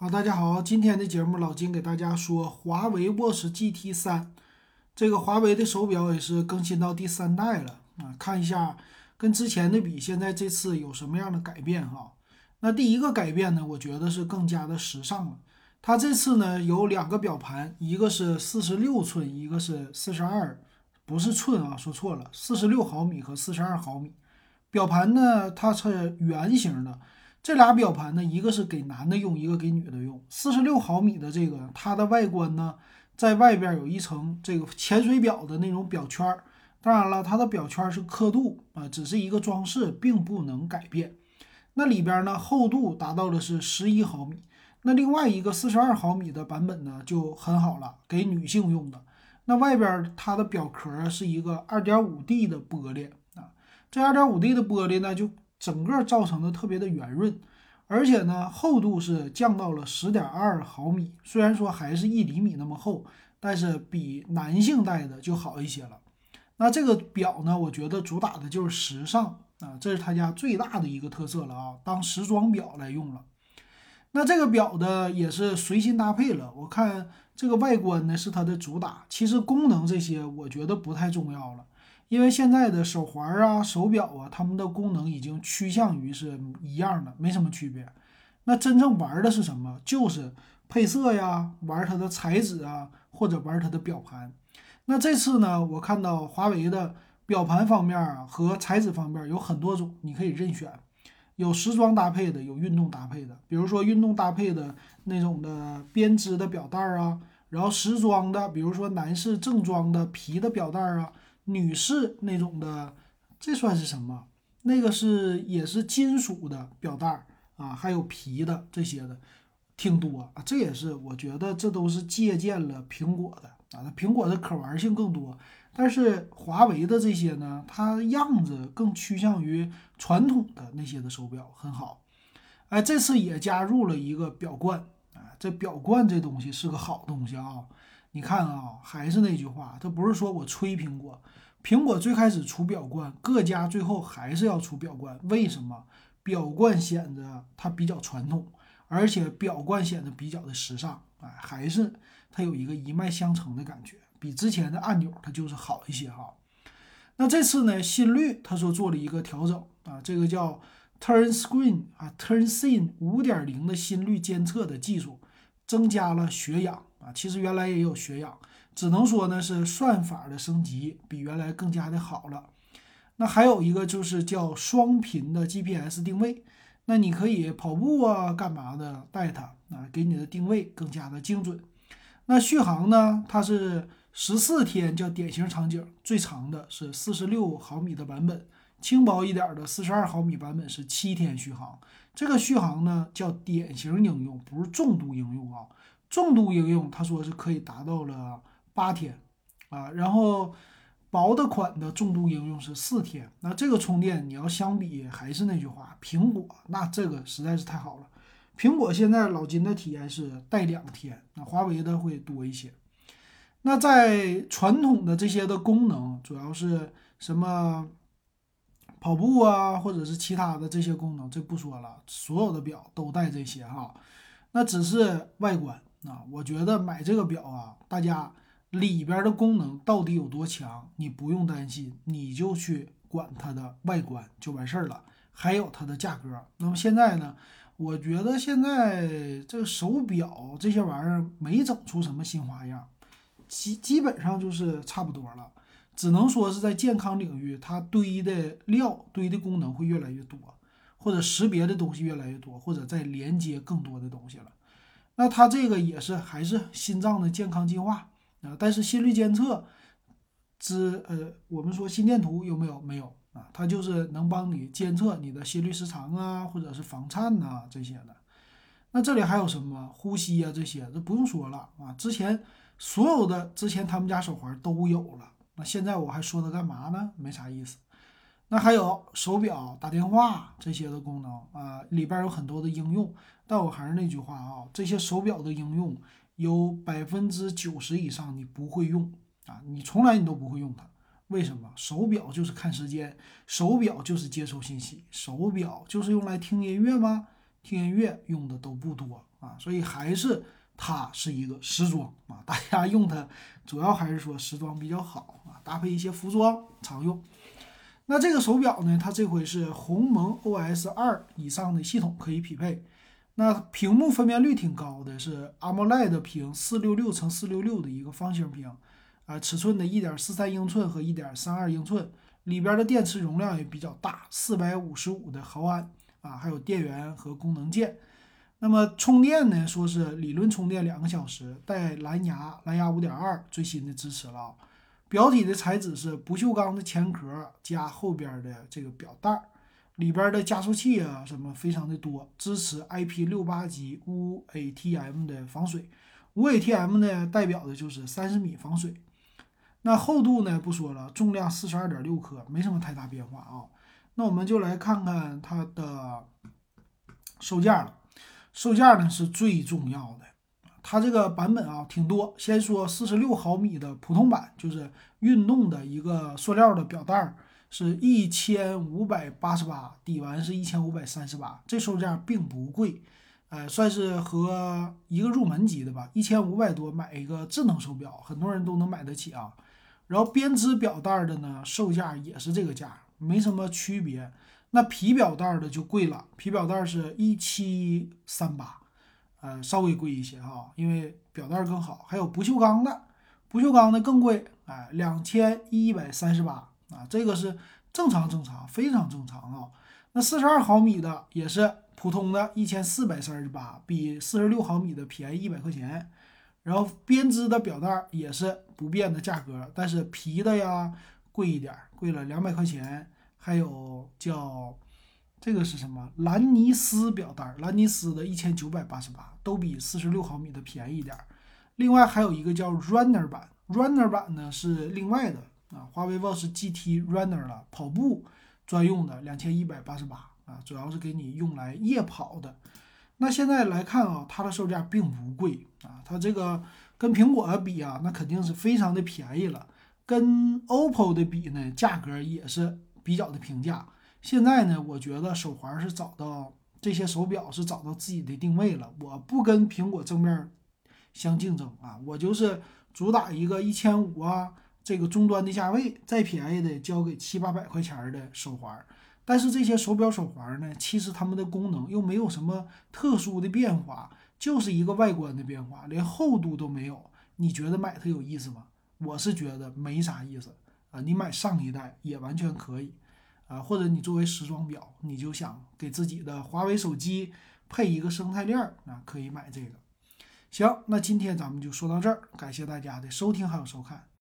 好，大家好，今天的节目老金给大家说华为 Watch GT 三，这个华为的手表也是更新到第三代了啊，看一下跟之前的比，现在这次有什么样的改变哈？那第一个改变呢，我觉得是更加的时尚了。它这次呢有两个表盘，一个是四十六寸，一个是四十二，不是寸啊，说错了，四十六毫米和四十二毫米。表盘呢，它是圆形的。这俩表盘呢，一个是给男的用，一个给女的用。四十六毫米的这个，它的外观呢，在外边有一层这个潜水表的那种表圈儿。当然了，它的表圈是刻度啊，只是一个装饰，并不能改变。那里边呢，厚度达到的是十一毫米。那另外一个四十二毫米的版本呢，就很好了，给女性用的。那外边它的表壳是一个二点五 D 的玻璃啊，这二点五 D 的玻璃呢，就。整个造成的特别的圆润，而且呢，厚度是降到了十点二毫米。虽然说还是一厘米那么厚，但是比男性戴的就好一些了。那这个表呢，我觉得主打的就是时尚啊，这是他家最大的一个特色了啊，当时装表来用了。那这个表的也是随心搭配了。我看这个外观呢是它的主打，其实功能这些我觉得不太重要了。因为现在的手环啊、手表啊，它们的功能已经趋向于是一样的，没什么区别。那真正玩的是什么？就是配色呀，玩它的材质啊，或者玩它的表盘。那这次呢，我看到华为的表盘方面啊和材质方面有很多种，你可以任选，有时装搭配的，有运动搭配的。比如说运动搭配的那种的编织的表带啊，然后时装的，比如说男士正装的皮的表带啊。女士那种的，这算是什么？那个是也是金属的表带啊，还有皮的这些的，挺多啊。这也是我觉得这都是借鉴了苹果的啊。那苹果的可玩性更多，但是华为的这些呢，它样子更趋向于传统的那些的手表，很好。哎，这次也加入了一个表冠啊，这表冠这东西是个好东西啊。你看啊，还是那句话，这不是说我吹苹果。苹果最开始出表冠，各家最后还是要出表冠。为什么？表冠显得它比较传统，而且表冠显得比较的时尚。哎，还是它有一个一脉相承的感觉，比之前的按钮它就是好一些哈。那这次呢，心率他说做了一个调整啊，这个叫 Turn Screen 啊，Turn Scene 五点零的心率监测的技术，增加了血氧。啊，其实原来也有血氧，只能说呢是算法的升级比原来更加的好了。那还有一个就是叫双频的 GPS 定位，那你可以跑步啊干嘛的带它啊，给你的定位更加的精准。那续航呢，它是十四天叫典型场景，最长的是四十六毫米的版本，轻薄一点的四十二毫米版本是七天续航。这个续航呢叫典型应用，不是重度应用啊。重度应用，他说是可以达到了八天，啊，然后薄的款的重度应用是四天。那这个充电你要相比，还是那句话，苹果那这个实在是太好了。苹果现在老金的体验是带两天，那华为的会多一些。那在传统的这些的功能，主要是什么跑步啊，或者是其他的这些功能，这不说了，所有的表都带这些哈。那只是外观。啊，我觉得买这个表啊，大家里边的功能到底有多强，你不用担心，你就去管它的外观就完事儿了。还有它的价格。那么现在呢，我觉得现在这个手表这些玩意儿没整出什么新花样，基基本上就是差不多了。只能说是在健康领域，它堆的料、堆的功能会越来越多，或者识别的东西越来越多，或者在连接更多的东西了。那它这个也是还是心脏的健康计划啊，但是心率监测，之呃，我们说心电图有没有？没有啊，它就是能帮你监测你的心律失常啊，或者是房颤呐这些的。那这里还有什么呼吸啊这些，这不用说了啊。之前所有的之前他们家手环都有了，那现在我还说它干嘛呢？没啥意思。那还有手表、打电话这些的功能啊，里边有很多的应用。但我还是那句话啊，这些手表的应用有百分之九十以上你不会用啊，你从来你都不会用它。为什么？手表就是看时间，手表就是接收信息，手表就是用来听音乐吗？听音乐用的都不多啊。所以还是它是一个时装啊，大家用它主要还是说时装比较好啊，搭配一些服装常用。那这个手表呢，它这回是鸿蒙 OS 二以上的系统可以匹配。那屏幕分辨率挺高的，是 AMOLED 屏，四六六乘四六六的一个方形屏，啊，尺寸的一点四三英寸和一点三二英寸，里边的电池容量也比较大，四百五十五的毫安啊，还有电源和功能键。那么充电呢，说是理论充电两个小时，带蓝牙，蓝牙五点二最新的支持了。表体的材质是不锈钢的前壳加后边的这个表带。里边的加速器啊，什么非常的多，支持 IP 六八级无 ATM 的防水，无 ATM 呢代表的就是三十米防水。那厚度呢不说了，重量四十二点六克，没什么太大变化啊。那我们就来看看它的售价了，售价呢是最重要的，它这个版本啊挺多。先说四十六毫米的普通版，就是运动的一个塑料的表带儿。是一千五百八十八，底完是一千五百三十八，这售价并不贵，呃，算是和一个入门级的吧，一千五百多买一个智能手表，很多人都能买得起啊。然后编织表带的呢，售价也是这个价，没什么区别。那皮表带的就贵了，皮表带是一七三八，呃，稍微贵一些哈，因为表带更好。还有不锈钢的，不锈钢的更贵，哎，两千一百三十八。啊，这个是正常正常，非常正常啊。那四十二毫米的也是普通的，一千四百三十八，比四十六毫米的便宜一百块钱。然后编织的表带也是不变的价格，但是皮的呀贵一点，贵了两百块钱。还有叫这个是什么？兰尼斯表带，兰尼斯的一千九百八十八，都比四十六毫米的便宜一点。另外还有一个叫 Runner 版，Runner 版呢是另外的。啊，华为 Watch GT Runner 了，跑步专用的，两千一百八十八啊，主要是给你用来夜跑的。那现在来看啊，它的售价并不贵啊，它这个跟苹果的比啊，那肯定是非常的便宜了。跟 OPPO 的比呢，价格也是比较的平价。现在呢，我觉得手环是找到这些手表是找到自己的定位了，我不跟苹果正面相竞争啊，我就是主打一个一千五啊。这个终端的价位再便宜的交给七八百块钱的手环，但是这些手表手环呢，其实它们的功能又没有什么特殊的变化，就是一个外观的变化，连厚度都没有。你觉得买它有意思吗？我是觉得没啥意思你买上一代也完全可以啊，或者你作为时装表，你就想给自己的华为手机配一个生态链儿，啊可以买这个。行，那今天咱们就说到这儿，感谢大家的收听还有收看。